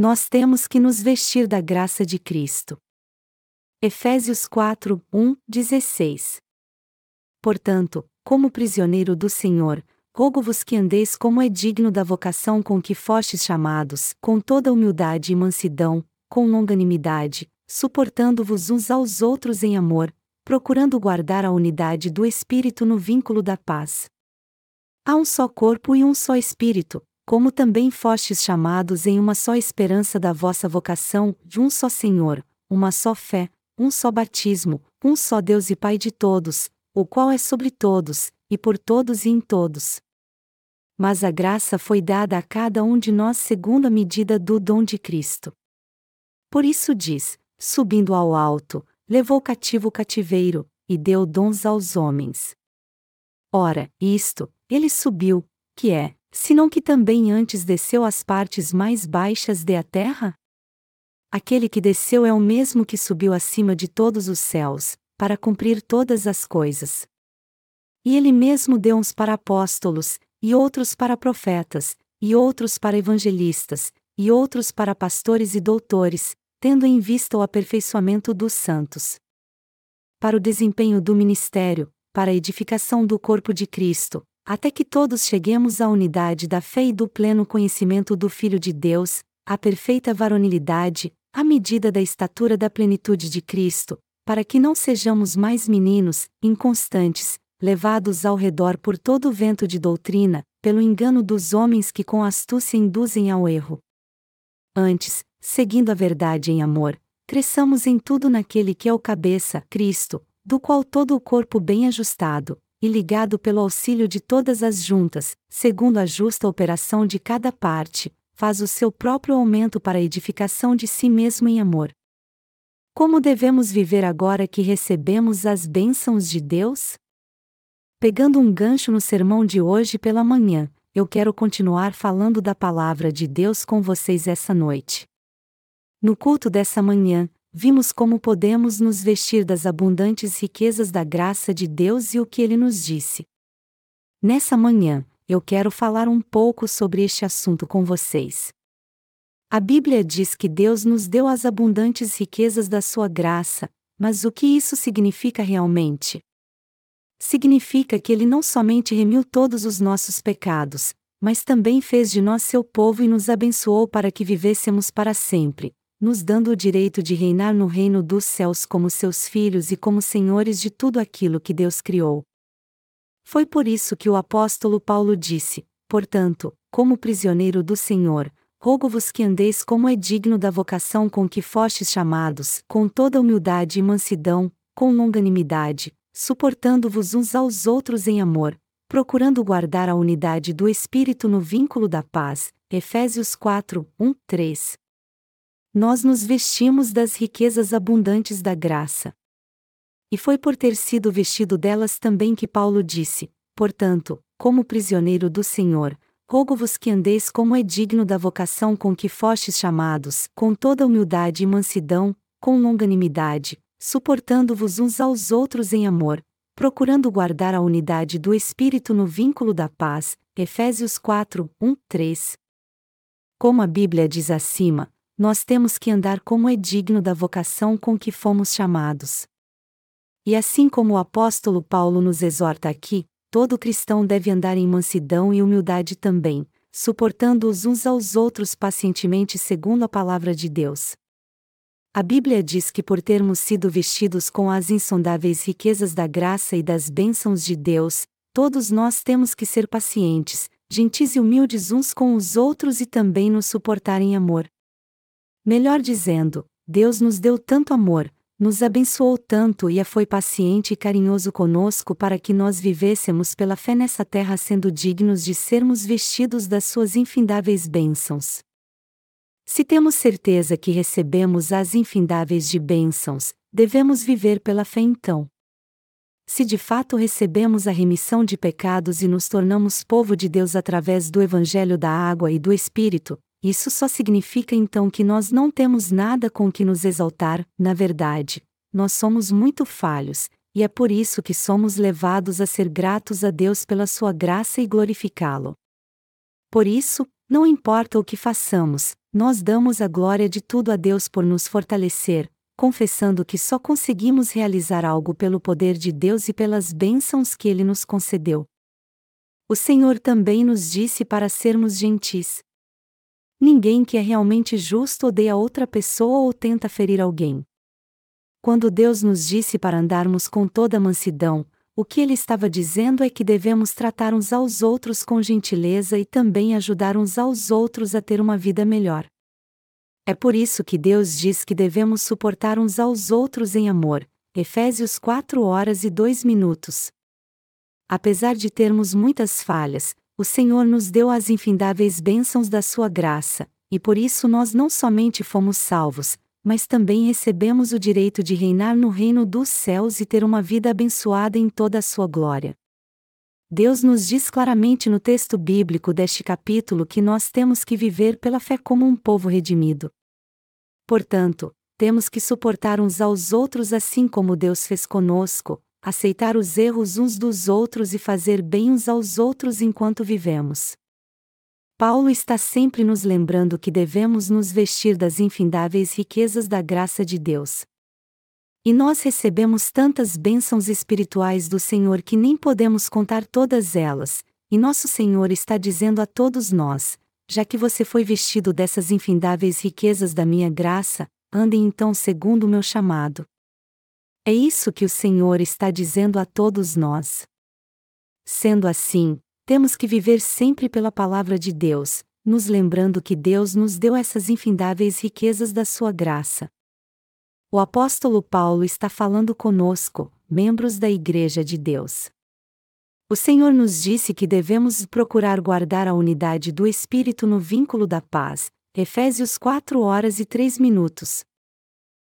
nós temos que nos vestir da graça de Cristo. Efésios 4, 1, 16. Portanto, como prisioneiro do Senhor, rogo-vos que andeis como é digno da vocação com que fostes chamados, com toda humildade e mansidão, com longanimidade, suportando-vos uns aos outros em amor, procurando guardar a unidade do Espírito no vínculo da paz. Há um só corpo e um só Espírito, como também fostes chamados em uma só esperança da vossa vocação, de um só Senhor, uma só fé, um só batismo, um só Deus e Pai de todos, o qual é sobre todos, e por todos e em todos. Mas a graça foi dada a cada um de nós segundo a medida do dom de Cristo. Por isso diz: subindo ao alto, levou cativo o cativeiro, e deu dons aos homens. Ora, isto, ele subiu, que é, senão que também antes desceu às partes mais baixas de a terra? Aquele que desceu é o mesmo que subiu acima de todos os céus, para cumprir todas as coisas. E ele mesmo deu uns para apóstolos, e outros para profetas, e outros para evangelistas, e outros para pastores e doutores, tendo em vista o aperfeiçoamento dos santos. Para o desempenho do ministério, para a edificação do corpo de Cristo, até que todos cheguemos à unidade da fé e do pleno conhecimento do Filho de Deus, à perfeita varonilidade, à medida da estatura da plenitude de Cristo, para que não sejamos mais meninos, inconstantes, levados ao redor por todo o vento de doutrina, pelo engano dos homens que com astúcia induzem ao erro. Antes, seguindo a verdade em amor, cresçamos em tudo naquele que é o cabeça, Cristo, do qual todo o corpo bem ajustado, e ligado pelo auxílio de todas as juntas, segundo a justa operação de cada parte, faz o seu próprio aumento para a edificação de si mesmo em amor. Como devemos viver agora que recebemos as bênçãos de Deus? Pegando um gancho no sermão de hoje pela manhã, eu quero continuar falando da palavra de Deus com vocês essa noite. No culto dessa manhã, vimos como podemos nos vestir das abundantes riquezas da graça de Deus e o que ele nos disse. Nessa manhã, eu quero falar um pouco sobre este assunto com vocês. A Bíblia diz que Deus nos deu as abundantes riquezas da sua graça, mas o que isso significa realmente? Significa que Ele não somente remiu todos os nossos pecados, mas também fez de nós seu povo e nos abençoou para que vivêssemos para sempre, nos dando o direito de reinar no reino dos céus como seus filhos e como senhores de tudo aquilo que Deus criou. Foi por isso que o apóstolo Paulo disse: Portanto, como prisioneiro do Senhor, rogo-vos que andeis como é digno da vocação com que fostes chamados, com toda humildade e mansidão, com longanimidade, suportando-vos uns aos outros em amor, procurando guardar a unidade do Espírito no vínculo da paz. Efésios 4, 1, 3 nós nos vestimos das riquezas abundantes da graça. E foi por ter sido vestido delas também que Paulo disse: Portanto, como prisioneiro do Senhor, rogo-vos que andeis como é digno da vocação com que fostes chamados, com toda humildade e mansidão, com longanimidade, suportando-vos uns aos outros em amor, procurando guardar a unidade do Espírito no vínculo da paz. Efésios 4, 1, 3. Como a Bíblia diz acima, nós temos que andar como é digno da vocação com que fomos chamados. E assim como o apóstolo Paulo nos exorta aqui, todo cristão deve andar em mansidão e humildade também, suportando-os uns aos outros pacientemente segundo a palavra de Deus. A Bíblia diz que por termos sido vestidos com as insondáveis riquezas da graça e das bênçãos de Deus, todos nós temos que ser pacientes, gentis e humildes uns com os outros e também nos suportar em amor. Melhor dizendo, Deus nos deu tanto amor, nos abençoou tanto e foi paciente e carinhoso conosco para que nós vivêssemos pela fé nessa terra sendo dignos de sermos vestidos das suas infindáveis bênçãos. Se temos certeza que recebemos as infindáveis de bênçãos, devemos viver pela fé então. Se de fato recebemos a remissão de pecados e nos tornamos povo de Deus através do Evangelho da Água e do Espírito, isso só significa então que nós não temos nada com que nos exaltar, na verdade, nós somos muito falhos, e é por isso que somos levados a ser gratos a Deus pela sua graça e glorificá-lo. Por isso, não importa o que façamos, nós damos a glória de tudo a Deus por nos fortalecer, confessando que só conseguimos realizar algo pelo poder de Deus e pelas bênçãos que Ele nos concedeu. O Senhor também nos disse para sermos gentis. Ninguém que é realmente justo odeia outra pessoa ou tenta ferir alguém. Quando Deus nos disse para andarmos com toda mansidão, o que ele estava dizendo é que devemos tratar uns aos outros com gentileza e também ajudar uns aos outros a ter uma vida melhor. É por isso que Deus diz que devemos suportar uns aos outros em amor. Efésios 4 horas e 2 minutos. Apesar de termos muitas falhas, o Senhor nos deu as infindáveis bênçãos da sua graça, e por isso nós não somente fomos salvos, mas também recebemos o direito de reinar no reino dos céus e ter uma vida abençoada em toda a sua glória. Deus nos diz claramente no texto bíblico deste capítulo que nós temos que viver pela fé como um povo redimido. Portanto, temos que suportar uns aos outros assim como Deus fez conosco, aceitar os erros uns dos outros e fazer bem uns aos outros enquanto vivemos. Paulo está sempre nos lembrando que devemos nos vestir das infindáveis riquezas da graça de Deus. E nós recebemos tantas bênçãos espirituais do Senhor que nem podemos contar todas elas, e nosso Senhor está dizendo a todos nós: já que você foi vestido dessas infindáveis riquezas da minha graça, andem então segundo o meu chamado. É isso que o Senhor está dizendo a todos nós. Sendo assim, temos que viver sempre pela palavra de Deus, nos lembrando que Deus nos deu essas infindáveis riquezas da sua graça. O apóstolo Paulo está falando conosco, membros da Igreja de Deus. O Senhor nos disse que devemos procurar guardar a unidade do Espírito no vínculo da paz. Efésios 4 horas e 3 minutos.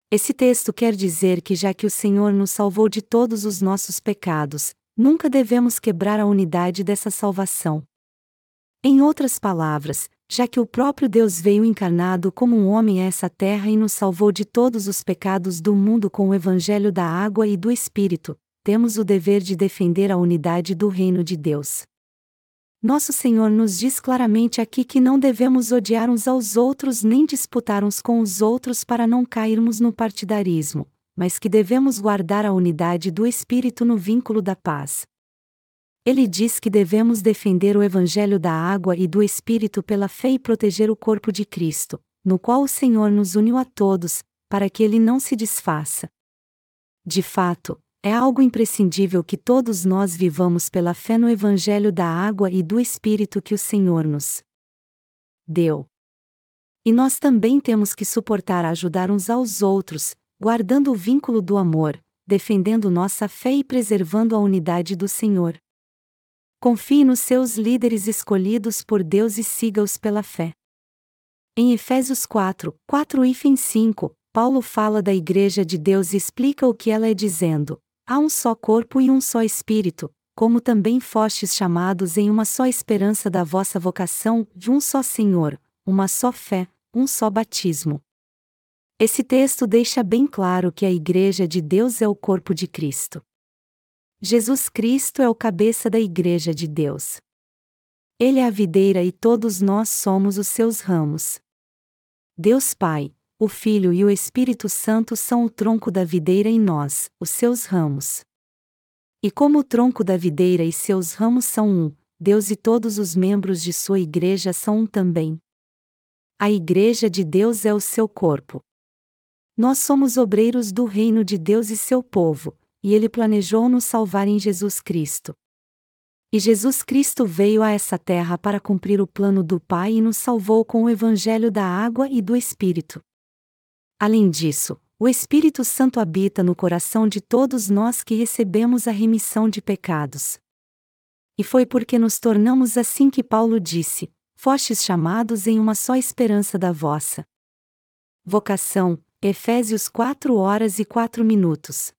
Esse texto quer dizer que já que o Senhor nos salvou de todos os nossos pecados, nunca devemos quebrar a unidade dessa salvação. Em outras palavras, já que o próprio Deus veio encarnado como um homem a essa terra e nos salvou de todos os pecados do mundo com o evangelho da água e do Espírito, temos o dever de defender a unidade do reino de Deus. Nosso Senhor nos diz claramente aqui que não devemos odiar uns aos outros nem disputar uns com os outros para não cairmos no partidarismo, mas que devemos guardar a unidade do Espírito no vínculo da paz. Ele diz que devemos defender o Evangelho da água e do Espírito pela fé e proteger o corpo de Cristo, no qual o Senhor nos uniu a todos, para que ele não se desfaça. De fato, é algo imprescindível que todos nós vivamos pela fé no Evangelho da água e do Espírito que o Senhor nos deu. E nós também temos que suportar ajudar uns aos outros, guardando o vínculo do amor, defendendo nossa fé e preservando a unidade do Senhor. Confie nos seus líderes escolhidos por Deus e siga-os pela fé. Em Efésios 4, 4 e 5, Paulo fala da Igreja de Deus e explica o que ela é dizendo: há um só corpo e um só espírito, como também fostes chamados em uma só esperança da vossa vocação, de um só Senhor, uma só fé, um só batismo. Esse texto deixa bem claro que a Igreja de Deus é o corpo de Cristo. Jesus Cristo é o cabeça da Igreja de Deus. Ele é a videira e todos nós somos os seus ramos. Deus Pai, o Filho e o Espírito Santo são o tronco da videira e nós, os seus ramos. E como o tronco da videira e seus ramos são um, Deus e todos os membros de sua igreja são um também. A igreja de Deus é o seu corpo. Nós somos obreiros do reino de Deus e seu povo, e ele planejou nos salvar em Jesus Cristo. E Jesus Cristo veio a essa terra para cumprir o plano do Pai e nos salvou com o evangelho da água e do Espírito. Além disso, o Espírito Santo habita no coração de todos nós que recebemos a remissão de pecados. E foi porque nos tornamos assim que Paulo disse: Fostes chamados em uma só esperança da vossa vocação, Efésios 4 horas e 4 minutos.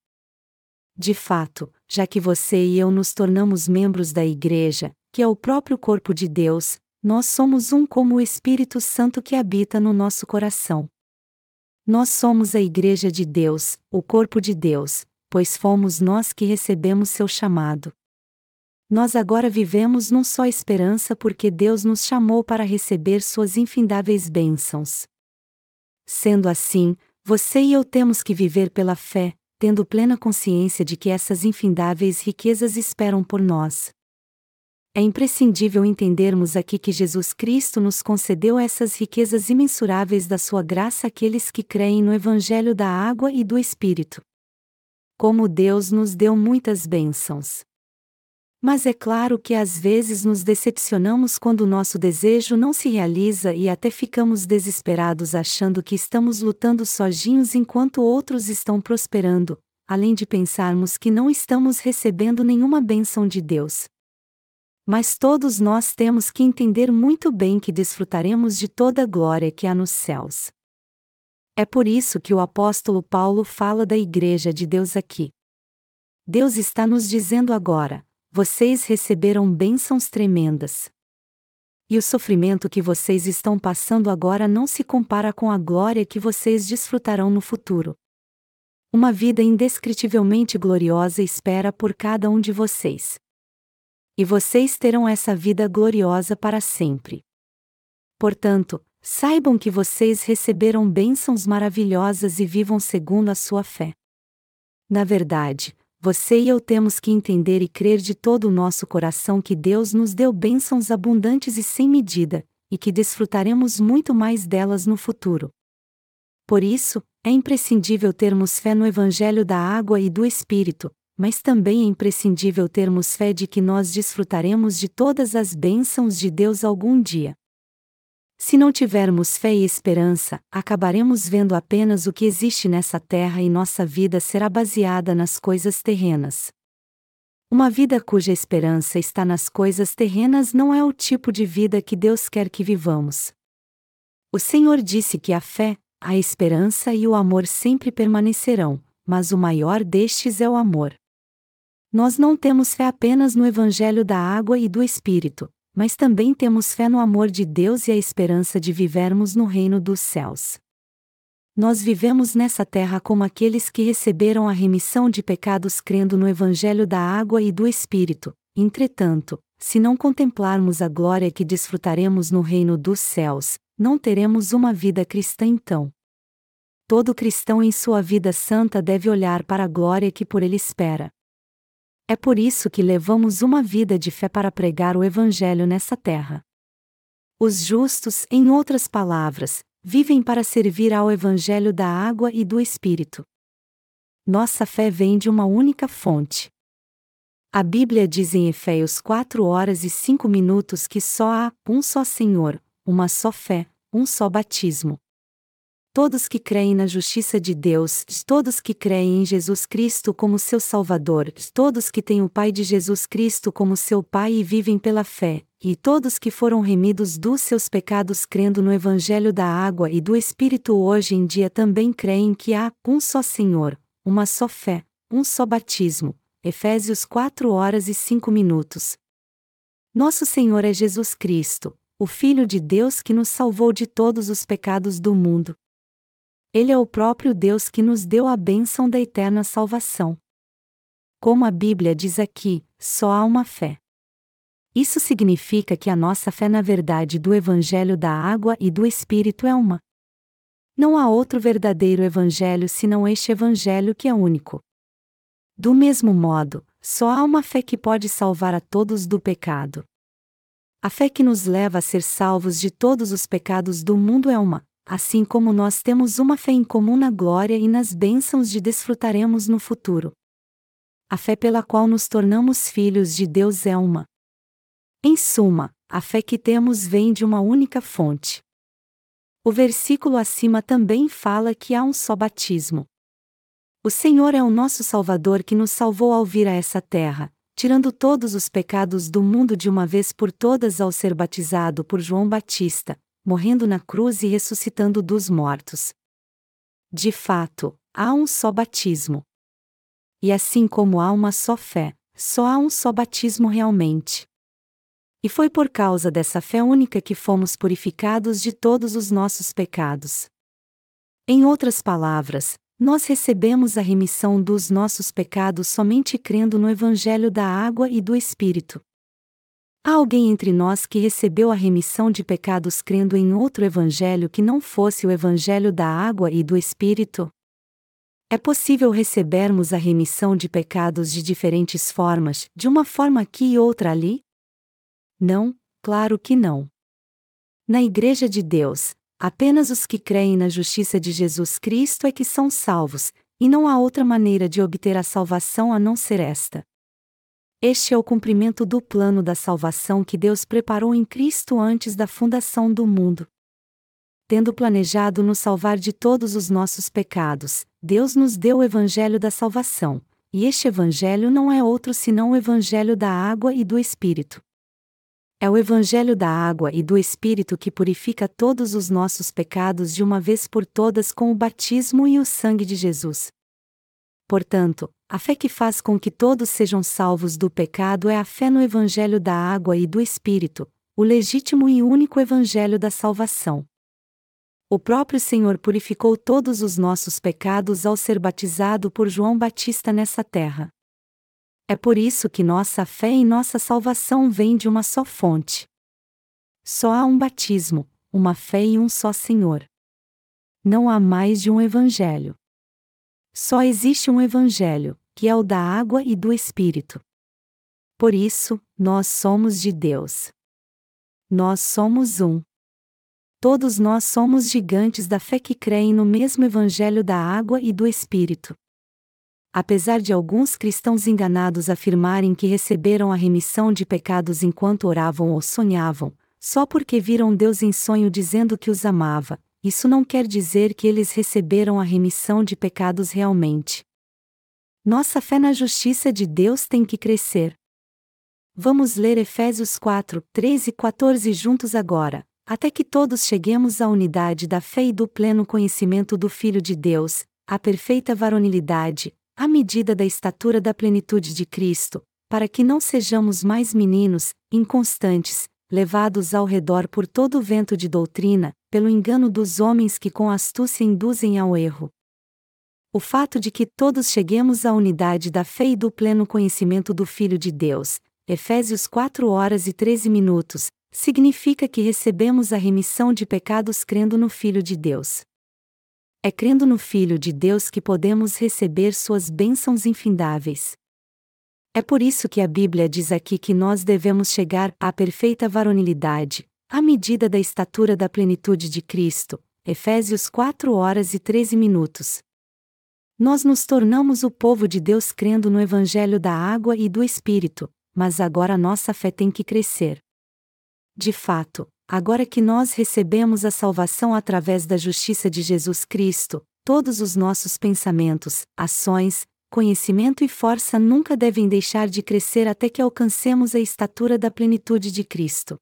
De fato, já que você e eu nos tornamos membros da Igreja, que é o próprio corpo de Deus, nós somos um como o Espírito Santo que habita no nosso coração. Nós somos a Igreja de Deus, o corpo de Deus, pois fomos nós que recebemos seu chamado. Nós agora vivemos num só esperança porque Deus nos chamou para receber suas infindáveis bênçãos. Sendo assim, você e eu temos que viver pela fé, tendo plena consciência de que essas infindáveis riquezas esperam por nós. É imprescindível entendermos aqui que Jesus Cristo nos concedeu essas riquezas imensuráveis da sua graça àqueles que creem no Evangelho da água e do Espírito. Como Deus nos deu muitas bênçãos. Mas é claro que às vezes nos decepcionamos quando nosso desejo não se realiza e até ficamos desesperados achando que estamos lutando sozinhos enquanto outros estão prosperando, além de pensarmos que não estamos recebendo nenhuma bênção de Deus. Mas todos nós temos que entender muito bem que desfrutaremos de toda a glória que há nos céus. É por isso que o apóstolo Paulo fala da Igreja de Deus aqui. Deus está nos dizendo agora: vocês receberam bênçãos tremendas. E o sofrimento que vocês estão passando agora não se compara com a glória que vocês desfrutarão no futuro. Uma vida indescritivelmente gloriosa espera por cada um de vocês. E vocês terão essa vida gloriosa para sempre. Portanto, saibam que vocês receberam bênçãos maravilhosas e vivam segundo a sua fé. Na verdade, você e eu temos que entender e crer de todo o nosso coração que Deus nos deu bênçãos abundantes e sem medida, e que desfrutaremos muito mais delas no futuro. Por isso, é imprescindível termos fé no Evangelho da água e do Espírito, mas também é imprescindível termos fé de que nós desfrutaremos de todas as bênçãos de Deus algum dia. Se não tivermos fé e esperança, acabaremos vendo apenas o que existe nessa terra e nossa vida será baseada nas coisas terrenas. Uma vida cuja esperança está nas coisas terrenas não é o tipo de vida que Deus quer que vivamos. O Senhor disse que a fé, a esperança e o amor sempre permanecerão, mas o maior destes é o amor. Nós não temos fé apenas no Evangelho da água e do Espírito, mas também temos fé no amor de Deus e a esperança de vivermos no reino dos céus. Nós vivemos nessa terra como aqueles que receberam a remissão de pecados crendo no Evangelho da água e do Espírito, entretanto, se não contemplarmos a glória que desfrutaremos no reino dos céus, não teremos uma vida cristã então. Todo cristão em sua vida santa deve olhar para a glória que por ele espera. É por isso que levamos uma vida de fé para pregar o Evangelho nessa terra. Os justos, em outras palavras, vivem para servir ao Evangelho da água e do Espírito. Nossa fé vem de uma única fonte. A Bíblia diz em Efésios 4 horas e 5 minutos que só há um só Senhor, uma só fé, um só batismo todos que creem na justiça de Deus, todos que creem em Jesus Cristo como seu Salvador, todos que têm o Pai de Jesus Cristo como seu Pai e vivem pela fé, e todos que foram remidos dos seus pecados crendo no Evangelho da água e do Espírito hoje em dia também creem que há um só Senhor, uma só fé, um só batismo. Efésios 4 horas e 5 minutos. Nosso Senhor é Jesus Cristo, o Filho de Deus que nos salvou de todos os pecados do mundo. Ele é o próprio Deus que nos deu a bênção da eterna salvação. Como a Bíblia diz aqui, só há uma fé. Isso significa que a nossa fé na verdade do Evangelho da água e do Espírito é uma. Não há outro verdadeiro Evangelho senão este Evangelho que é único. Do mesmo modo, só há uma fé que pode salvar a todos do pecado. A fé que nos leva a ser salvos de todos os pecados do mundo é uma, assim como nós temos uma fé em comum na glória e nas bênçãos de desfrutaremos no futuro. A fé pela qual nos tornamos filhos de Deus é uma. Em suma, a fé que temos vem de uma única fonte. O versículo acima também fala que há um só batismo. O Senhor é o nosso Salvador que nos salvou ao vir a essa terra, tirando todos os pecados do mundo de uma vez por todas ao ser batizado por João Batista, morrendo na cruz e ressuscitando dos mortos. De fato, há um só batismo. E assim como há uma só fé, só há um só batismo realmente. E foi por causa dessa fé única que fomos purificados de todos os nossos pecados. Em outras palavras, Nós recebemos a remissão dos nossos pecados somente crendo no Evangelho da Água e do Espírito. Há alguém entre nós que recebeu a remissão de pecados crendo em outro Evangelho que não fosse o Evangelho da Água e do Espírito? É possível recebermos a remissão de pecados de diferentes formas, de uma forma aqui e outra ali? Não, claro que não. Na Igreja de Deus, Apenas os que creem na justiça de Jesus Cristo é que são salvos, e não há outra maneira de obter a salvação a não ser esta. Este é o cumprimento do plano da salvação que Deus preparou em Cristo antes da fundação do mundo. Tendo planejado nos salvar de todos os nossos pecados, Deus nos deu o Evangelho da salvação, e este Evangelho não é outro senão o Evangelho da água e do Espírito. É o Evangelho da água e do Espírito que purifica todos os nossos pecados de uma vez por todas com o batismo e o sangue de Jesus. Portanto, a fé que faz com que todos sejam salvos do pecado é a fé no Evangelho da água e do Espírito, o legítimo e único Evangelho da salvação. O próprio Senhor purificou todos os nossos pecados ao ser batizado por João Batista nessa terra. É por isso que nossa fé e nossa salvação vêm de uma só fonte. Só há um batismo, uma fé e um só Senhor. Não há mais de um Evangelho. Só existe um Evangelho, que é o da água e do Espírito. Por isso, nós somos de Deus. Nós somos um. Todos nós somos gigantes da fé que creem no mesmo Evangelho da água e do Espírito. Apesar de alguns cristãos enganados afirmarem que receberam a remissão de pecados enquanto oravam ou sonhavam, só porque viram Deus em sonho dizendo que os amava, isso não quer dizer que eles receberam a remissão de pecados realmente. Nossa fé na justiça de Deus tem que crescer. Vamos ler Efésios 4, 13 e 14 juntos agora, até que todos cheguemos à unidade da fé e do pleno conhecimento do Filho de Deus, à perfeita varonilidade, à medida da estatura da plenitude de Cristo, para que não sejamos mais meninos, inconstantes, levados ao redor por todo o vento de doutrina, pelo engano dos homens que com astúcia induzem ao erro. O fato de que todos cheguemos à unidade da fé e do pleno conhecimento do Filho de Deus, Efésios 4 horas e 13 minutos, significa que recebemos a remissão de pecados crendo no Filho de Deus. É crendo no Filho de Deus que podemos receber suas bênçãos infindáveis. É por isso que a Bíblia diz aqui que nós devemos chegar à perfeita varonilidade, à medida da estatura da plenitude de Cristo. Efésios 4 horas e 13 minutos. Nós nos tornamos o povo de Deus crendo no Evangelho da água e do Espírito, mas agora nossa fé tem que crescer. De fato, agora que nós recebemos a salvação através da justiça de Jesus Cristo, todos os nossos pensamentos, ações, conhecimento e força nunca devem deixar de crescer até que alcancemos a estatura da plenitude de Cristo.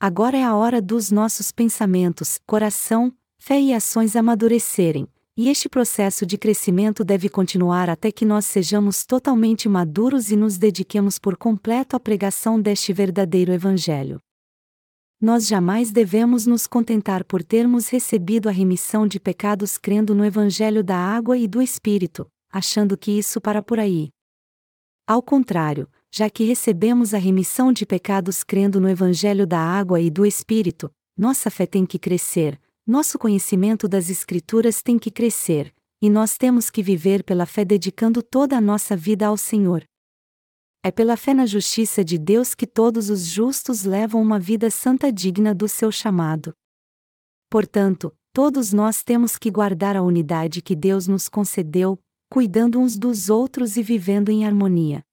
Agora é a hora dos nossos pensamentos, coração, fé e ações amadurecerem, e este processo de crescimento deve continuar até que nós sejamos totalmente maduros e nos dediquemos por completo à pregação deste verdadeiro Evangelho nós jamais devemos nos contentar por termos recebido a remissão de pecados crendo no Evangelho da água e do Espírito, achando que isso para por aí. Ao contrário, já que recebemos a remissão de pecados crendo no Evangelho da água e do Espírito, nossa fé tem que crescer, nosso conhecimento das Escrituras tem que crescer, e nós temos que viver pela fé dedicando toda a nossa vida ao Senhor. É pela fé na justiça de Deus que todos os justos levam uma vida santa digna do seu chamado. Portanto, todos nós temos que guardar a unidade que Deus nos concedeu, cuidando uns dos outros e vivendo em harmonia.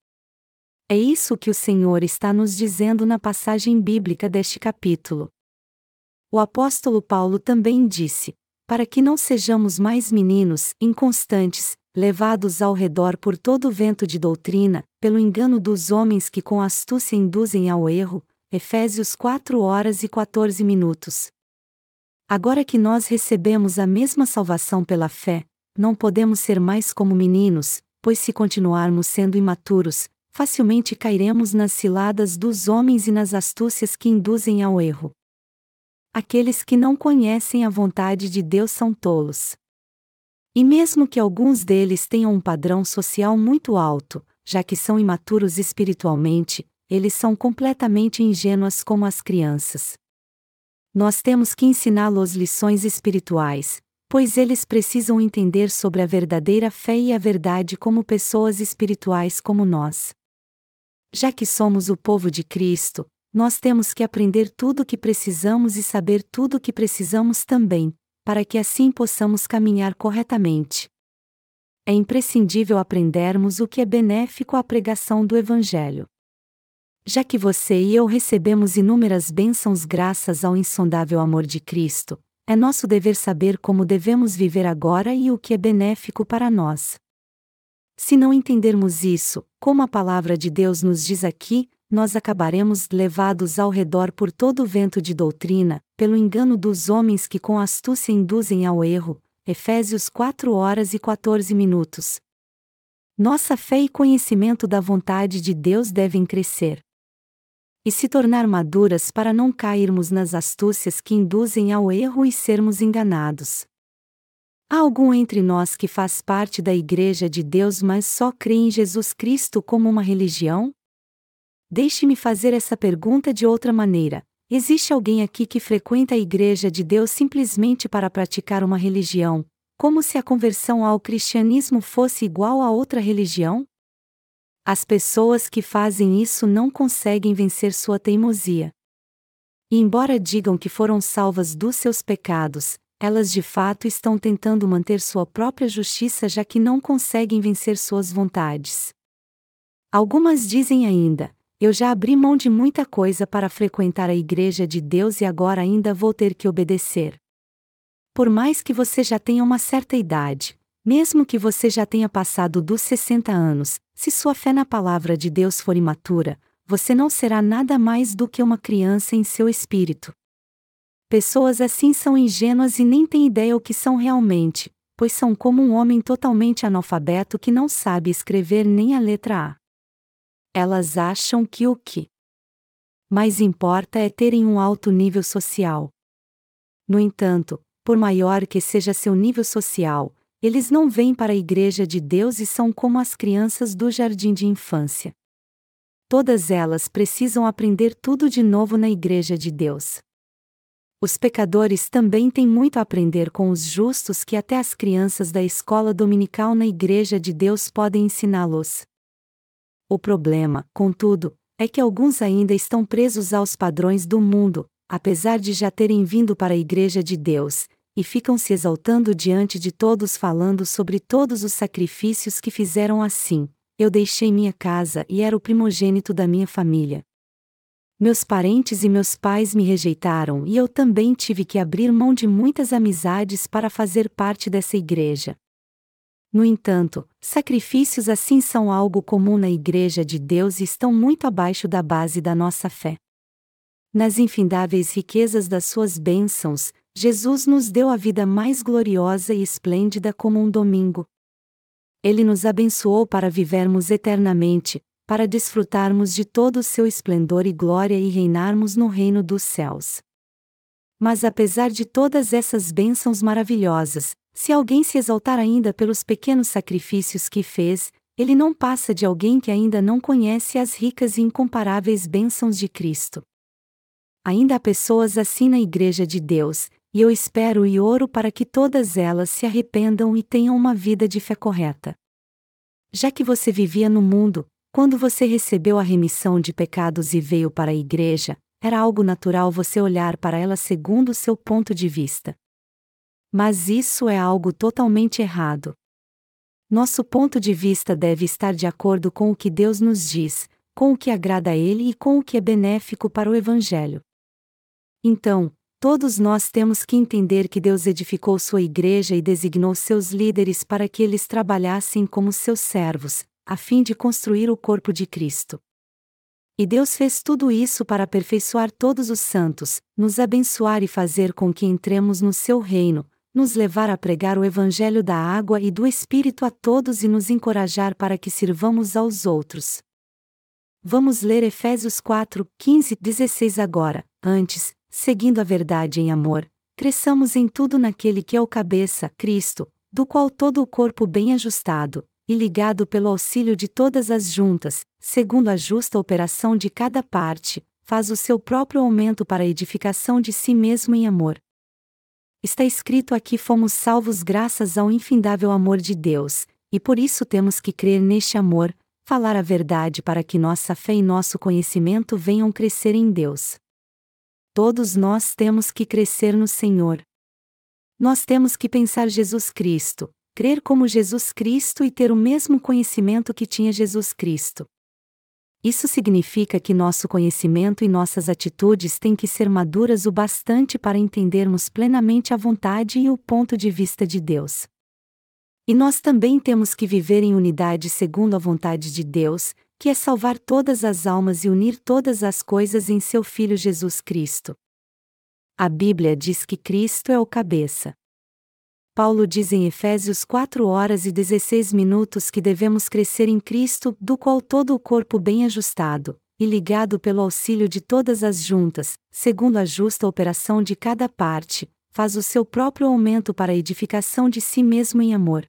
É isso que o Senhor está nos dizendo na passagem bíblica deste capítulo. O apóstolo Paulo também disse: para que não sejamos mais meninos, inconstantes, levados ao redor por todo o vento de doutrina, pelo engano dos homens que com astúcia induzem ao erro. Efésios 4 horas e 14 minutos. Agora que nós recebemos a mesma salvação pela fé, não podemos ser mais como meninos, pois se continuarmos sendo imaturos, facilmente cairemos nas ciladas dos homens e nas astúcias que induzem ao erro. Aqueles que não conhecem a vontade de Deus são tolos. E mesmo que alguns deles tenham um padrão social muito alto, já que são imaturos espiritualmente, eles são completamente ingênuos como as crianças. Nós temos que ensiná-los lições espirituais, pois eles precisam entender sobre a verdadeira fé e a verdade como pessoas espirituais como nós. Já que somos o povo de Cristo, nós temos que aprender tudo o que precisamos e saber tudo o que precisamos também, para que assim possamos caminhar corretamente. É imprescindível aprendermos o que é benéfico à pregação do Evangelho. Já que você e eu recebemos inúmeras bênçãos graças ao insondável amor de Cristo, é nosso dever saber como devemos viver agora e o que é benéfico para nós. Se não entendermos isso, como a palavra de Deus nos diz aqui, nós acabaremos levados ao redor por todo o vento de doutrina, pelo engano dos homens que com astúcia induzem ao erro. Efésios 4 horas e 14 minutos. Nossa fé e conhecimento da vontade de Deus devem crescer. E se tornar maduras para não cairmos nas astúcias que induzem ao erro e sermos enganados. Há algum entre nós que faz parte da Igreja de Deus mas só crê em Jesus Cristo como uma religião? Deixe-me fazer essa pergunta de outra maneira. Existe alguém aqui que frequenta a Igreja de Deus simplesmente para praticar uma religião, como se a conversão ao cristianismo fosse igual a outra religião? As pessoas que fazem isso não conseguem vencer sua teimosia. E embora digam que foram salvas dos seus pecados, elas de fato estão tentando manter sua própria justiça já que não conseguem vencer suas vontades. Algumas dizem ainda: eu já abri mão de muita coisa para frequentar a Igreja de Deus e agora ainda vou ter que obedecer. Por mais que você já tenha uma certa idade, mesmo que você já tenha passado dos 60 anos, se sua fé na palavra de Deus for imatura, você não será nada mais do que uma criança em seu espírito. Pessoas assim são ingênuas e nem têm ideia o que são realmente, pois são como um homem totalmente analfabeto que não sabe escrever nem a letra A elas acham que o que mais importa é terem um alto nível social. No entanto, por maior que seja seu nível social, eles não vêm para a Igreja de Deus e são como as crianças do jardim de infância. Todas elas precisam aprender tudo de novo na Igreja de Deus. Os pecadores também têm muito a aprender com os justos que até as crianças da escola dominical na Igreja de Deus podem ensiná-los. O problema, contudo, é que alguns ainda estão presos aos padrões do mundo, apesar de já terem vindo para a Igreja de Deus, e ficam se exaltando diante de todos falando sobre todos os sacrifícios que fizeram assim. Eu deixei minha casa e era o primogênito da minha família. Meus parentes e meus pais me rejeitaram e eu também tive que abrir mão de muitas amizades para fazer parte dessa igreja. No entanto, sacrifícios assim são algo comum na Igreja de Deus e estão muito abaixo da base da nossa fé. Nas infindáveis riquezas das suas bênçãos, Jesus nos deu a vida mais gloriosa e esplêndida como um domingo. Ele nos abençoou para vivermos eternamente, para desfrutarmos de todo o seu esplendor e glória e reinarmos no reino dos céus. Mas apesar de todas essas bênçãos maravilhosas, se alguém se exaltar ainda pelos pequenos sacrifícios que fez, ele não passa de alguém que ainda não conhece as ricas e incomparáveis bênçãos de Cristo. Ainda há pessoas assim na Igreja de Deus, e eu espero e oro para que todas elas se arrependam e tenham uma vida de fé correta. Já que você vivia no mundo, quando você recebeu a remissão de pecados e veio para a Igreja, era algo natural você olhar para ela segundo o seu ponto de vista. Mas isso é algo totalmente errado. Nosso ponto de vista deve estar de acordo com o que Deus nos diz, com o que agrada a Ele e com o que é benéfico para o Evangelho. Então, todos nós temos que entender que Deus edificou sua igreja e designou seus líderes para que eles trabalhassem como seus servos, a fim de construir o corpo de Cristo. E Deus fez tudo isso para aperfeiçoar todos os santos, nos abençoar e fazer com que entremos no seu reino, nos levar a pregar o Evangelho da água e do Espírito a todos e nos encorajar para que sirvamos aos outros. Vamos ler Efésios 4, 15, 16 agora. Antes, seguindo a verdade em amor, cresçamos em tudo naquele que é o cabeça, Cristo, do qual todo o corpo bem ajustado, e ligado pelo auxílio de todas as juntas, segundo a justa operação de cada parte, faz o seu próprio aumento para a edificação de si mesmo em amor. Está escrito aqui: fomos salvos graças ao infindável amor de Deus, e por isso temos que crer neste amor, falar a verdade para que nossa fé e nosso conhecimento venham crescer em Deus. Todos nós temos que crescer no Senhor. Nós temos que pensar Jesus Cristo, crer como Jesus Cristo e ter o mesmo conhecimento que tinha Jesus Cristo. Isso significa que nosso conhecimento e nossas atitudes têm que ser maduras o bastante para entendermos plenamente a vontade e o ponto de vista de Deus. E nós também temos que viver em unidade segundo a vontade de Deus, que é salvar todas as almas e unir todas as coisas em seu Filho Jesus Cristo. A Bíblia diz que Cristo é o cabeça. Paulo diz em Efésios 4 horas e 16 minutos que devemos crescer em Cristo, do qual todo o corpo bem ajustado, e ligado pelo auxílio de todas as juntas, segundo a justa operação de cada parte, faz o seu próprio aumento para a edificação de si mesmo em amor.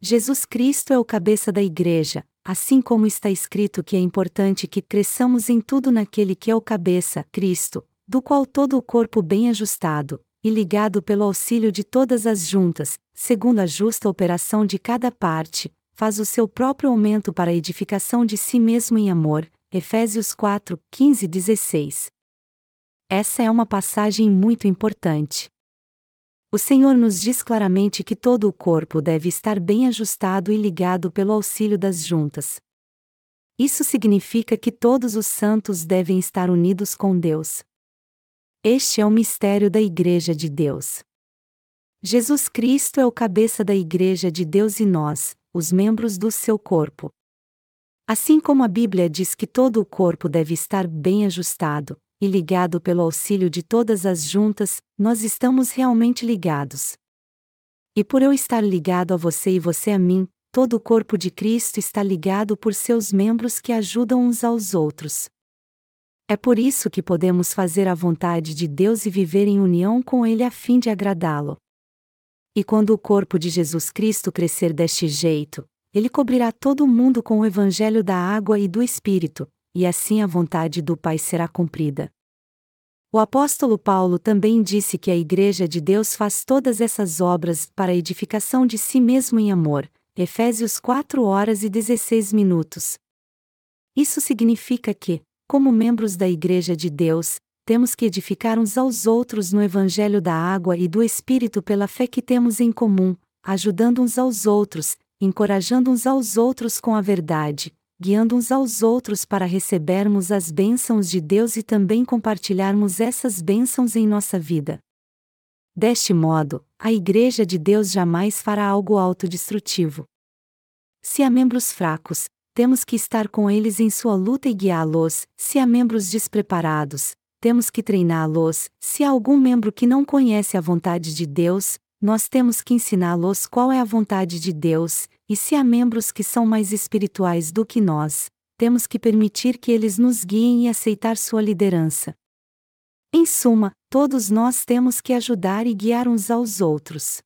Jesus Cristo é o cabeça da Igreja, assim como está escrito que é importante que cresçamos em tudo naquele que é o cabeça, Cristo, do qual todo o corpo bem ajustado, e ligado pelo auxílio de todas as juntas, segundo a justa operação de cada parte, faz o seu próprio aumento para a edificação de si mesmo em amor. Efésios 4, 15 e 16. Essa é uma passagem muito importante. O Senhor nos diz claramente que todo o corpo deve estar bem ajustado e ligado pelo auxílio das juntas. Isso significa que todos os santos devem estar unidos com Deus. Este é o mistério da Igreja de Deus. Jesus Cristo é o cabeça da Igreja de Deus e nós, os membros do seu corpo. Assim como a Bíblia diz que todo o corpo deve estar bem ajustado, e ligado pelo auxílio de todas as juntas, nós estamos realmente ligados. E por eu estar ligado a você e você a mim, todo o corpo de Cristo está ligado por seus membros que ajudam uns aos outros. É por isso que podemos fazer a vontade de Deus e viver em união com Ele a fim de agradá-lo. E quando o corpo de Jesus Cristo crescer deste jeito, ele cobrirá todo o mundo com o evangelho da água e do Espírito, e assim a vontade do Pai será cumprida. O apóstolo Paulo também disse que a Igreja de Deus faz todas essas obras para a edificação de si mesmo em amor, Efésios 4 horas e 16 minutos. Isso significa que, como membros da Igreja de Deus, temos que edificar uns aos outros no Evangelho da água e do Espírito pela fé que temos em comum, ajudando uns aos outros, encorajando uns aos outros com a verdade, guiando uns aos outros para recebermos as bênçãos de Deus e também compartilharmos essas bênçãos em nossa vida. Deste modo, a Igreja de Deus jamais fará algo autodestrutivo. Se há membros fracos, temos que estar com eles em sua luta e guiá-los, se há membros despreparados, temos que treiná-los, se há algum membro que não conhece a vontade de Deus, nós temos que ensiná-los qual é a vontade de Deus, e se há membros que são mais espirituais do que nós, temos que permitir que eles nos guiem e aceitar sua liderança. Em suma, todos nós temos que ajudar e guiar uns aos outros.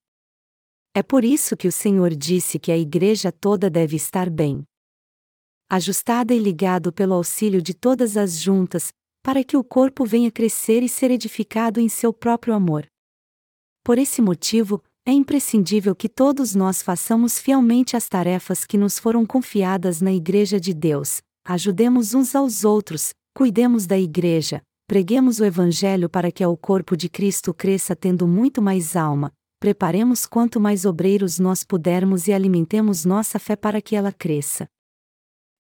É por isso que o Senhor disse que a igreja toda deve estar bem ajustada e ligado pelo auxílio de todas as juntas, para que o corpo venha crescer e ser edificado em seu próprio amor. Por esse motivo, é imprescindível que todos nós façamos fielmente as tarefas que nos foram confiadas na Igreja de Deus, ajudemos uns aos outros, cuidemos da Igreja, preguemos o Evangelho para que o corpo de Cristo cresça tendo muito mais alma, preparemos quanto mais obreiros nós pudermos e alimentemos nossa fé para que ela cresça.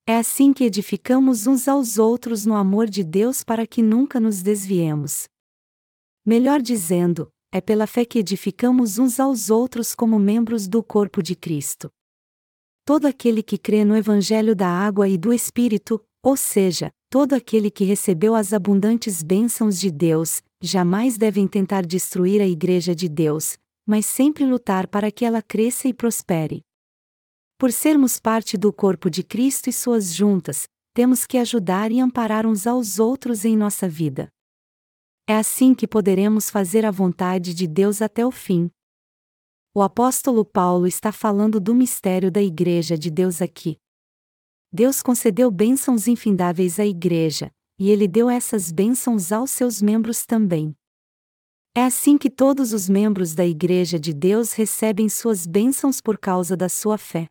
É assim que edificamos uns aos outros no amor de Deus para que nunca nos desviemos. Melhor dizendo, é pela fé que edificamos uns aos outros como membros do corpo de Cristo. Todo aquele que crê no Evangelho da água e do Espírito, ou seja, todo aquele que recebeu as abundantes bênçãos de Deus, jamais devem tentar destruir a Igreja de Deus, mas sempre lutar para que ela cresça e prospere. Por sermos parte do corpo de Cristo e suas juntas, temos que ajudar e amparar uns aos outros em nossa vida. É assim que poderemos fazer a vontade de Deus até o fim. O apóstolo Paulo está falando do mistério da Igreja de Deus aqui. Deus concedeu bênçãos infindáveis à Igreja, e ele deu essas bênçãos aos seus membros também. É assim que todos os membros da Igreja de Deus recebem suas bênçãos por causa da sua fé.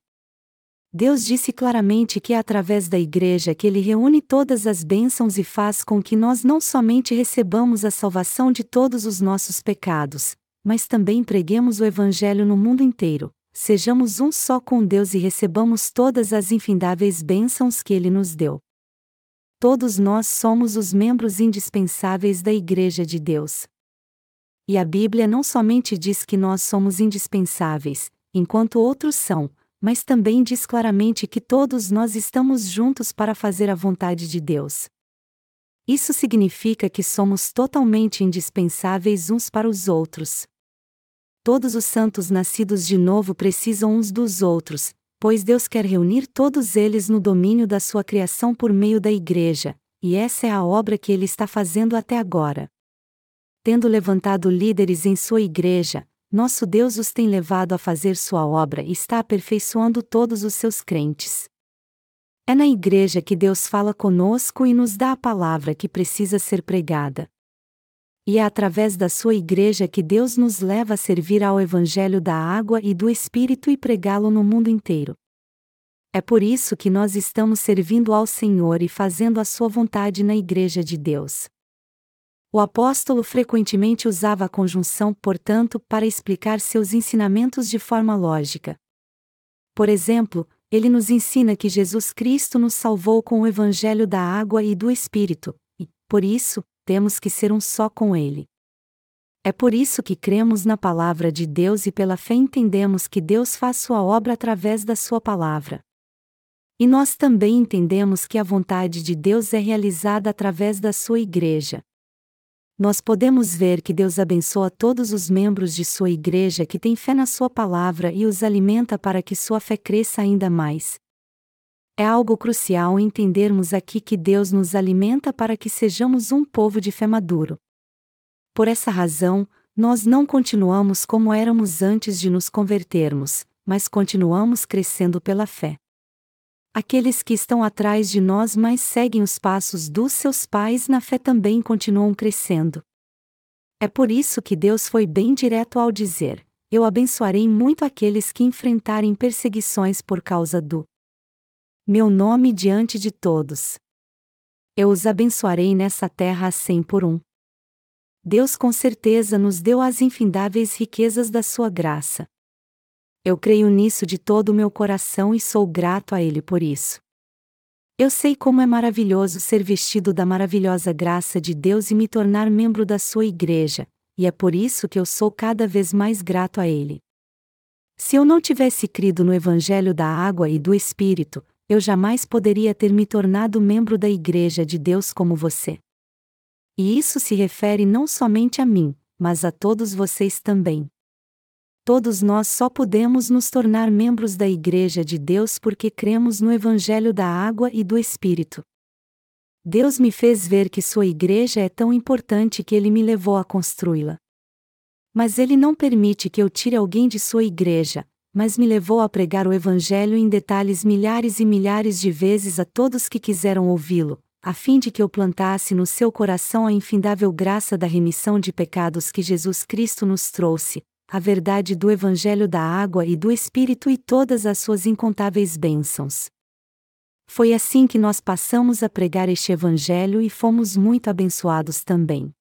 Deus disse claramente que é através da Igreja que Ele reúne todas as bênçãos e faz com que nós não somente recebamos a salvação de todos os nossos pecados, mas também preguemos o Evangelho no mundo inteiro, sejamos um só com Deus e recebamos todas as infindáveis bênçãos que Ele nos deu. Todos nós somos os membros indispensáveis da Igreja de Deus. E a Bíblia não somente diz que nós somos indispensáveis, enquanto outros são, mas também diz claramente que todos nós estamos juntos para fazer a vontade de Deus. Isso significa que somos totalmente indispensáveis uns para os outros. Todos os santos nascidos de novo precisam uns dos outros, pois Deus quer reunir todos eles no domínio da sua criação por meio da Igreja, e essa é a obra que ele está fazendo até agora. Tendo levantado líderes em sua Igreja, nosso Deus os tem levado a fazer sua obra e está aperfeiçoando todos os seus crentes. É na Igreja que Deus fala conosco e nos dá a palavra que precisa ser pregada. E é através da sua igreja que Deus nos leva a servir ao Evangelho da água e do Espírito e pregá-lo no mundo inteiro. É por isso que nós estamos servindo ao Senhor e fazendo a sua vontade na Igreja de Deus. O apóstolo frequentemente usava a conjunção, portanto, para explicar seus ensinamentos de forma lógica. Por exemplo, ele nos ensina que Jesus Cristo nos salvou com o Evangelho da água e do Espírito, e, por isso, temos que ser um só com Ele. É por isso que cremos na palavra de Deus e pela fé entendemos que Deus faz sua obra através da sua palavra. E nós também entendemos que a vontade de Deus é realizada através da sua igreja. Nós podemos ver que Deus abençoa todos os membros de sua igreja que têm fé na sua palavra e os alimenta para que sua fé cresça ainda mais. É algo crucial entendermos aqui que Deus nos alimenta para que sejamos um povo de fé maduro. Por essa razão, nós não continuamos como éramos antes de nos convertermos, mas continuamos crescendo pela fé. Aqueles que estão atrás de nós mais seguem os passos dos seus pais na fé também continuam crescendo. É por isso que Deus foi bem direto ao dizer: Eu abençoarei muito aqueles que enfrentarem perseguições por causa do meu nome diante de todos. Eu os abençoarei nessa terra a cem por um. Deus com certeza nos deu as infindáveis riquezas da sua graça. Eu creio nisso de todo o meu coração e sou grato a Ele por isso. Eu sei como é maravilhoso ser vestido da maravilhosa graça de Deus e me tornar membro da sua igreja, e é por isso que eu sou cada vez mais grato a Ele. Se eu não tivesse crido no Evangelho da Água e do Espírito, eu jamais poderia ter me tornado membro da Igreja de Deus como você. E isso se refere não somente a mim, mas a todos vocês também. Todos nós só podemos nos tornar membros da Igreja de Deus porque cremos no Evangelho da Água e do Espírito. Deus me fez ver que sua igreja é tão importante que ele me levou a construí-la. Mas ele não permite que eu tire alguém de sua igreja, mas me levou a pregar o Evangelho em detalhes milhares e milhares de vezes a todos que quiseram ouvi-lo, a fim de que eu plantasse no seu coração a infindável graça da remissão de pecados que Jesus Cristo nos trouxe, a verdade do Evangelho da água e do Espírito e todas as suas incontáveis bênçãos. Foi assim que nós passamos a pregar este Evangelho e fomos muito abençoados também.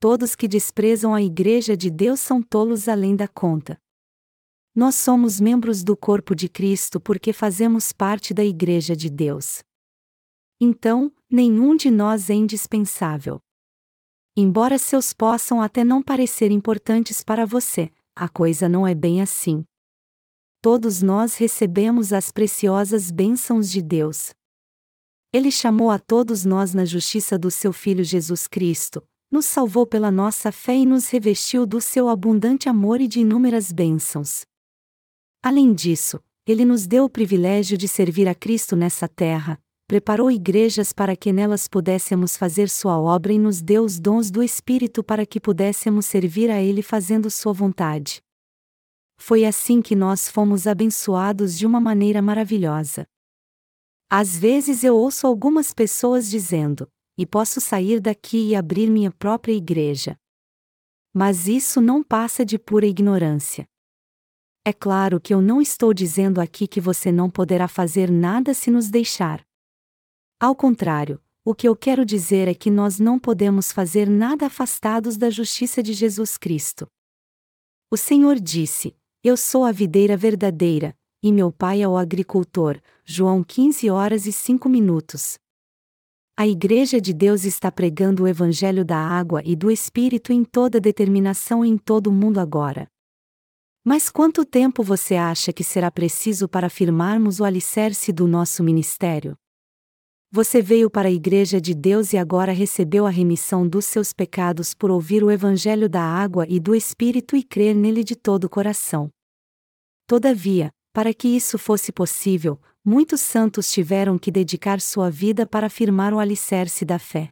Todos que desprezam a Igreja de Deus são tolos além da conta. Nós somos membros do corpo de Cristo porque fazemos parte da Igreja de Deus. Então, nenhum de nós é indispensável. Embora seus possam até não parecer importantes para você, a coisa não é bem assim. Todos nós recebemos as preciosas bênçãos de Deus. Ele chamou a todos nós na justiça do seu Filho Jesus Cristo, nos salvou pela nossa fé e nos revestiu do seu abundante amor e de inúmeras bênçãos. Além disso, ele nos deu o privilégio de servir a Cristo nessa terra, preparou igrejas para que nelas pudéssemos fazer sua obra e nos deu os dons do Espírito para que pudéssemos servir a Ele fazendo sua vontade. foi assim que nós fomos abençoados de uma maneira maravilhosa. Às vezes eu ouço algumas pessoas dizendo: e posso sair daqui e abrir minha própria igreja. Mas isso não passa de pura ignorância. É claro que eu não estou dizendo aqui que você não poderá fazer nada se nos deixar. Ao contrário, o que eu quero dizer é que nós não podemos fazer nada afastados da justiça de Jesus Cristo. O Senhor disse: Eu sou a videira verdadeira, e meu pai é o agricultor. João 15 horas e 5 minutos. A Igreja de Deus está pregando o Evangelho da água e do Espírito em toda determinação em todo o mundo agora. Mas quanto tempo você acha que será preciso para firmarmos o alicerce do nosso ministério? Você veio para a Igreja de Deus e agora recebeu a remissão dos seus pecados por ouvir o Evangelho da água e do Espírito e crer nele de todo o coração. Todavia, para que isso fosse possível, muitos santos tiveram que dedicar sua vida para firmar o alicerce da fé.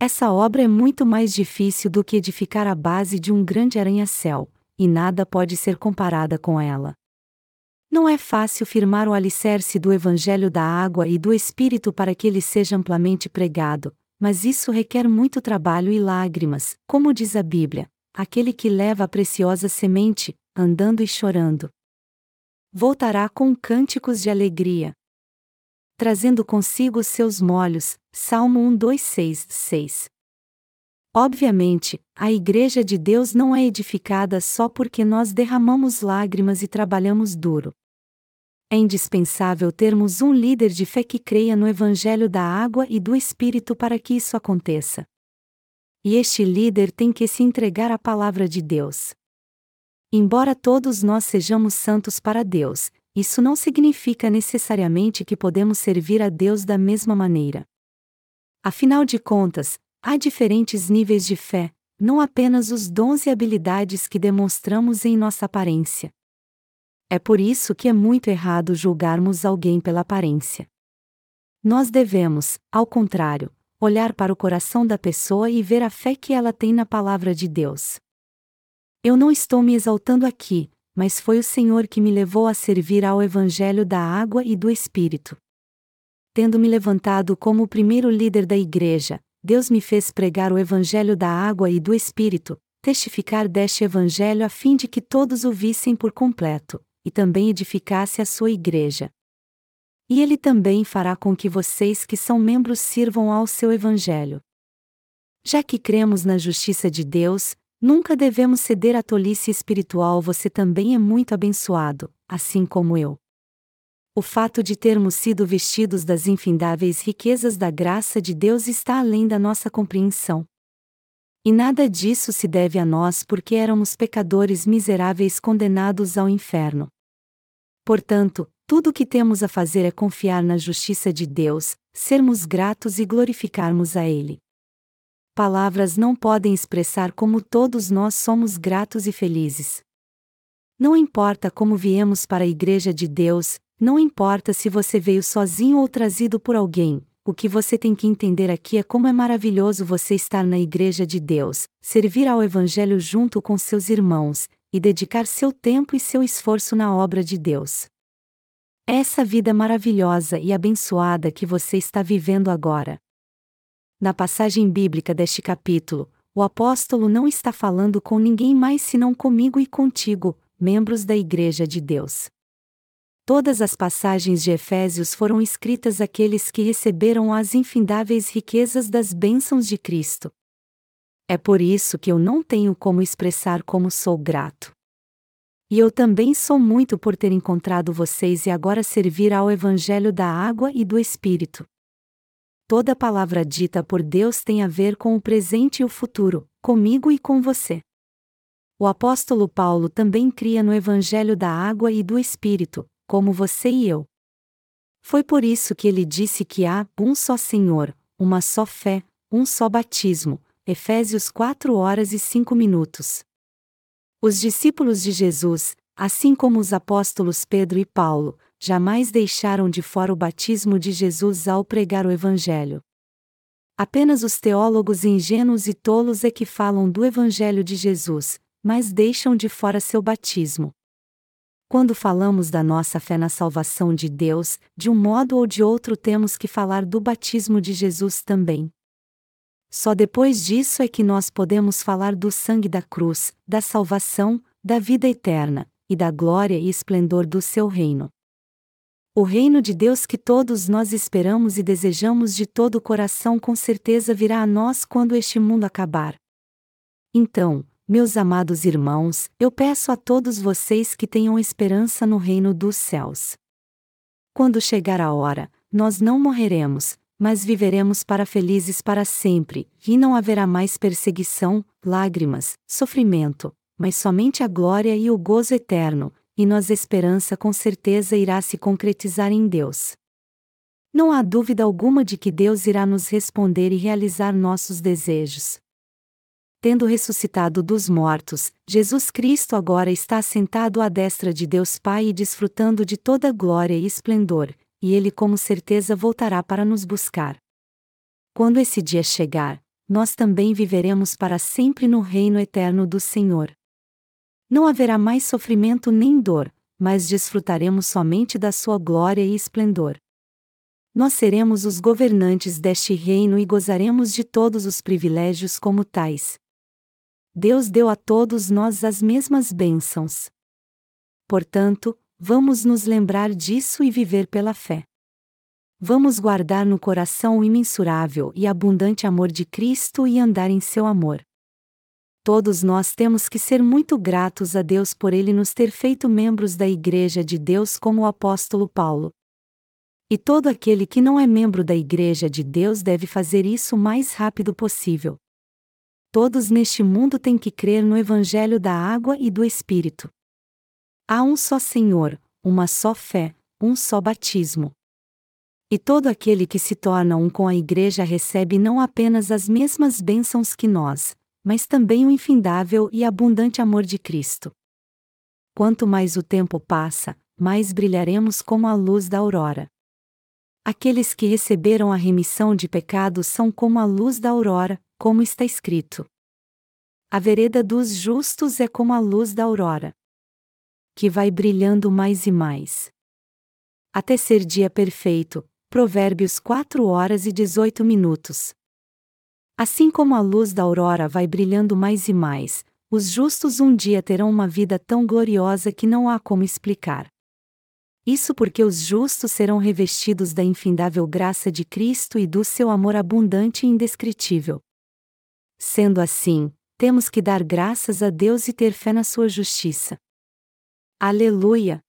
Essa obra é muito mais difícil do que edificar a base de um grande arranha-céu, e nada pode ser comparada com ela. Não é fácil firmar o alicerce do Evangelho da água e do Espírito para que ele seja amplamente pregado, mas isso requer muito trabalho e lágrimas, como diz a Bíblia: aquele que leva a preciosa semente, andando e chorando. Voltará com cânticos de alegria. Trazendo consigo seus molhos, Salmo 1, 2, 6, 6. Obviamente, a Igreja de Deus não é edificada só porque nós derramamos lágrimas e trabalhamos duro. É indispensável termos um líder de fé que creia no Evangelho da água e do Espírito para que isso aconteça. E este líder tem que se entregar à palavra de Deus. Embora todos nós sejamos santos para Deus, isso não significa necessariamente que podemos servir a Deus da mesma maneira. Afinal de contas, Há diferentes níveis de fé, não apenas os dons e habilidades que demonstramos em nossa aparência. É por isso que é muito errado julgarmos alguém pela aparência. Nós devemos, ao contrário, olhar para o coração da pessoa e ver a fé que ela tem na palavra de Deus. Eu não estou me exaltando aqui, mas foi o Senhor que me levou a servir ao Evangelho da água e do Espírito. Tendo me levantado como o primeiro líder da igreja, Deus me fez pregar o Evangelho da água e do Espírito, testificar deste Evangelho a fim de que todos o vissem por completo, e também edificasse a sua igreja. E ele também fará com que vocês que são membros sirvam ao seu Evangelho. Já que cremos na justiça de Deus, nunca devemos ceder à tolice espiritual. Você também é muito abençoado, assim como eu o fato de termos sido vestidos das infindáveis riquezas da graça de Deus está além da nossa compreensão. E nada disso se deve a nós porque éramos pecadores miseráveis condenados ao inferno. Portanto, tudo o que temos a fazer é confiar na justiça de Deus, sermos gratos e glorificarmos a Ele. Palavras não podem expressar como todos nós somos gratos e felizes. Não importa como viemos para a Igreja de Deus, não importa se você veio sozinho ou trazido por alguém, o que você tem que entender aqui é como é maravilhoso você estar na Igreja de Deus, servir ao Evangelho junto com seus irmãos, e dedicar seu tempo e seu esforço na obra de Deus. Essa vida maravilhosa e abençoada que você está vivendo agora. Na passagem bíblica deste capítulo, o apóstolo não está falando com ninguém mais senão comigo e contigo, membros da Igreja de Deus. Todas as passagens de Efésios foram escritas àqueles que receberam as infindáveis riquezas das bênçãos de Cristo. É por isso que eu não tenho como expressar como sou grato. E eu também sou muito por ter encontrado vocês e agora servir ao Evangelho da água e do Espírito. Toda palavra dita por Deus tem a ver com o presente e o futuro, comigo e com você. O apóstolo Paulo também cria no Evangelho da água e do Espírito, como você e eu. Foi por isso que ele disse que há um só Senhor, uma só fé, um só batismo. Efésios 4 horas e 5 minutos. Os discípulos de Jesus, assim como os apóstolos Pedro e Paulo, jamais deixaram de fora o batismo de Jesus ao pregar o Evangelho. Apenas os teólogos ingênuos e tolos é que falam do Evangelho de Jesus, mas deixam de fora seu batismo. Quando falamos da nossa fé na salvação de Deus, de um modo ou de outro temos que falar do batismo de Jesus também. Só depois disso é que nós podemos falar do sangue da cruz, da salvação, da vida eterna, e da glória e esplendor do seu reino. O reino de Deus que todos nós esperamos e desejamos de todo o coração com certeza virá a nós quando este mundo acabar. Então, meus amados irmãos, eu peço a todos vocês que tenham esperança no reino dos céus. Quando chegar a hora, nós não morreremos, mas viveremos para felizes para sempre, e não haverá mais perseguição, lágrimas, sofrimento, mas somente a glória e o gozo eterno, e nossa esperança com certeza irá se concretizar em Deus. Não há dúvida alguma de que Deus irá nos responder e realizar nossos desejos. Tendo ressuscitado dos mortos, Jesus Cristo agora está sentado à destra de Deus Pai e desfrutando de toda glória e esplendor, e ele com certeza voltará para nos buscar. Quando esse dia chegar, nós também viveremos para sempre no reino eterno do Senhor. Não haverá mais sofrimento nem dor, mas desfrutaremos somente da sua glória e esplendor. Nós seremos os governantes deste reino e gozaremos de todos os privilégios como tais. Deus deu a todos nós as mesmas bênçãos. Portanto, Vamos nos lembrar disso e viver pela fé. Vamos guardar no coração o imensurável e abundante amor de Cristo e andar em seu amor. Todos nós temos que ser muito gratos a Deus por ele nos ter feito membros da Igreja de Deus como o apóstolo Paulo. E todo aquele que não é membro da Igreja de Deus deve fazer isso o mais rápido possível. Todos neste mundo têm que crer no Evangelho da água e do Espírito. Há um só Senhor, uma só fé, um só batismo. E todo aquele que se torna um com a Igreja recebe não apenas as mesmas bênçãos que nós, mas também o infindável e abundante amor de Cristo. Quanto mais o tempo passa, mais brilharemos como a luz da aurora. Aqueles que receberam a remissão de pecados são como a luz da aurora, como está escrito. A vereda dos justos é como a luz da aurora que vai brilhando mais e mais. Até ser dia perfeito. Provérbios 4 horas e 18 minutos. Assim como a luz da aurora vai brilhando mais e mais, os justos um dia terão uma vida tão gloriosa que não há como explicar. Isso porque os justos serão revestidos da infindável graça de Cristo e do seu amor abundante e indescritível. Sendo assim, temos que dar graças a Deus e ter fé na sua justiça. Aleluia!